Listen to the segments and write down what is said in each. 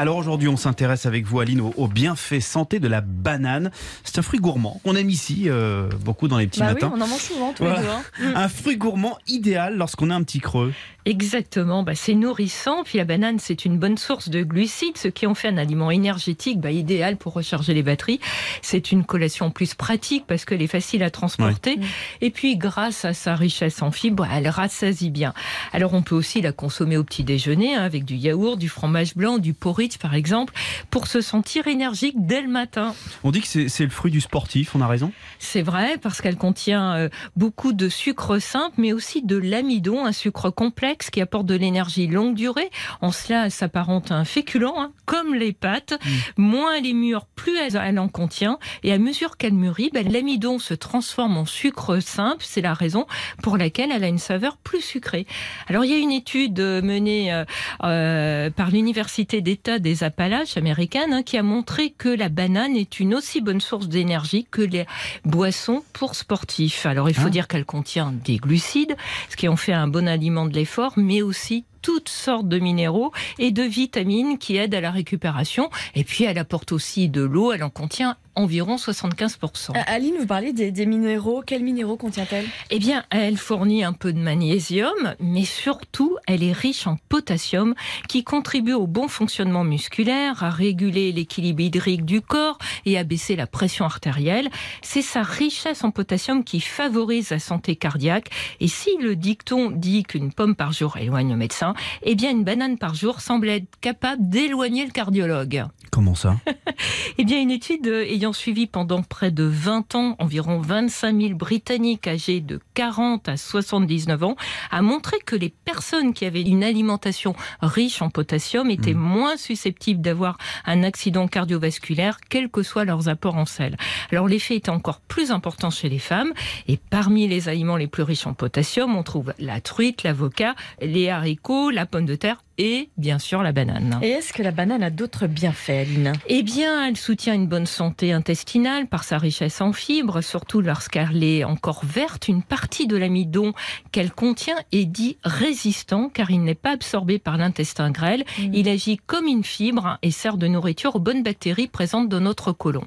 Alors aujourd'hui, on s'intéresse avec vous, Aline, au, au bienfait santé de la banane. C'est un fruit gourmand qu'on aime ici euh, beaucoup dans les petits Bah oui, matins. on en mange souvent tous Voilà. les deux. hein. Un fruit gourmand idéal lorsqu'on a un petit creux. Exactement, bah, c'est nourrissant. Puis la banane, c'est une bonne source de glucides, ce qui en fait un aliment énergétique bah, idéal pour recharger les batteries. C'est une collation plus pratique parce qu'elle est facile à transporter. Ouais. Et puis, grâce à sa richesse en fibres, elle rassasie bien. Alors, on peut aussi la consommer au petit déjeuner hein, avec du yaourt, du fromage blanc, du porridge par exemple, pour se sentir énergique dès le matin. On dit que c'est le fruit du sportif, on a raison? C'est vrai parce qu'elle contient euh, beaucoup de sucre simple, mais aussi de l'amidon, un sucre complexe qui apporte de l'énergie longue durée. En cela, elle s'apparente à un féculent, hein, comme les pâtes. Moins elle est mûre, plus elle, en contient. Et à mesure qu'elle mûrit, ben, l'amidon se transforme en sucre simple. C'est la raison pour laquelle elle a une saveur plus sucrée. Alors, il y a une étude euh, menée euh, par l'Université d'État des Appalaches américaine hein, qui a montré que la banane est une aussi bonne source d'énergie que les boissons pour sportifs. Alors il faut Ah. dire qu'elle contient des glucides, ce qui en fait un bon aliment de l'effort, mais aussi toutes sortes de minéraux et de vitamines qui aident à la récupération. Et puis elle apporte aussi de l'eau, elle en contient environ 75%. Ah, Aline, vous parlez des, des minéraux. Quels minéraux contient-elle? Eh bien, elle fournit un peu de magnésium, mais surtout, elle est riche en potassium qui contribue au bon fonctionnement musculaire, à réguler l'équilibre hydrique du corps et à baisser la pression artérielle. C'est sa richesse en potassium qui favorise la santé cardiaque. Et si le dicton dit qu'une pomme par jour éloigne le médecin, eh bien, une banane par jour semble être capable d'éloigner le cardiologue. Comment ça Eh bien, une étude euh, ayant suivi pendant près de 20 ans environ 25 000 Britanniques âgés de 40 à 79 ans a montré que les personnes qui avaient une alimentation riche en potassium étaient moins susceptibles d'avoir un accident cardiovasculaire, quels que soient leurs apports en sel. Alors, l'effet est encore plus important chez les femmes. Et parmi les aliments les plus riches en potassium, on trouve la truite, l'avocat, les haricots, la pomme de terre et bien sûr la banane. Et est-ce que la banane a d'autres bienfaits, Aline? Eh bien, elle soutient une bonne santé intestinale par sa richesse en fibres, surtout lorsqu'elle est encore verte. Une partie de l'amidon qu'elle contient est dit résistant car il n'est pas absorbé par l'intestin grêle. Mm. Il agit comme une fibre et sert de nourriture aux bonnes bactéries présentes dans notre côlon.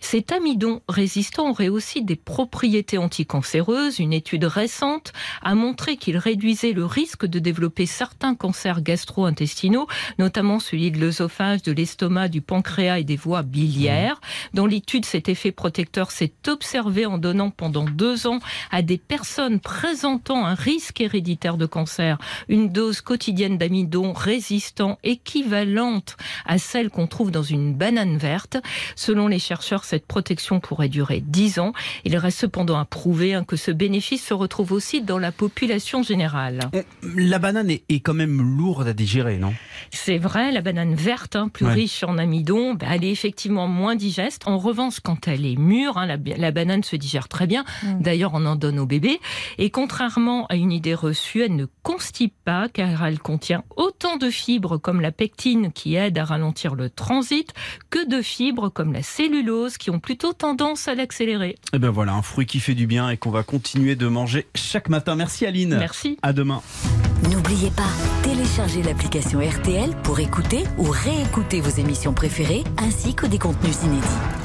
Cet amidon résistant aurait aussi des propriétés anticancéreuses. Une étude récente a montré qu'il réduisait le risque de développer certains cancers gastro-intestinaux, notamment celui de l'œsophage, de l'estomac, du pancréas et des voies biliaires. Dans l'étude, cet effet protecteur s'est observé en donnant pendant deux ans à des personnes présentant un risque héréditaire de cancer une dose quotidienne d'amidon résistant équivalente à celle qu'on trouve dans une banane verte. Selon les chercheurs, cette protection pourrait durer 10 ans. Il reste cependant à prouver hein, que ce bénéfice se retrouve aussi dans la population générale. On- La banane est quand même lourde à digérer, non? C'est vrai, la banane verte, hein, plus Ouais. riche en amidon, bah, elle est effectivement moins digeste. En revanche, quand elle est mûre, hein, la, la banane se digère très bien. Mm. D'ailleurs, on en donne au bébé. Et contrairement à une idée reçue, elle ne constipe pas car elle contient autant de fibres comme la pectine qui aide à ralentir le transit que de fibres comme la cellulose qui ont plutôt tendance à l'accélérer. Eh ben voilà, un fruit qui fait du bien et qu'on va continuer de manger chaque matin. Merci Aline. Merci. À demain. N'oubliez pas, téléchargez l'application RTL pour écouter ou réécouter vos émissions préférées ainsi que des contenus inédits.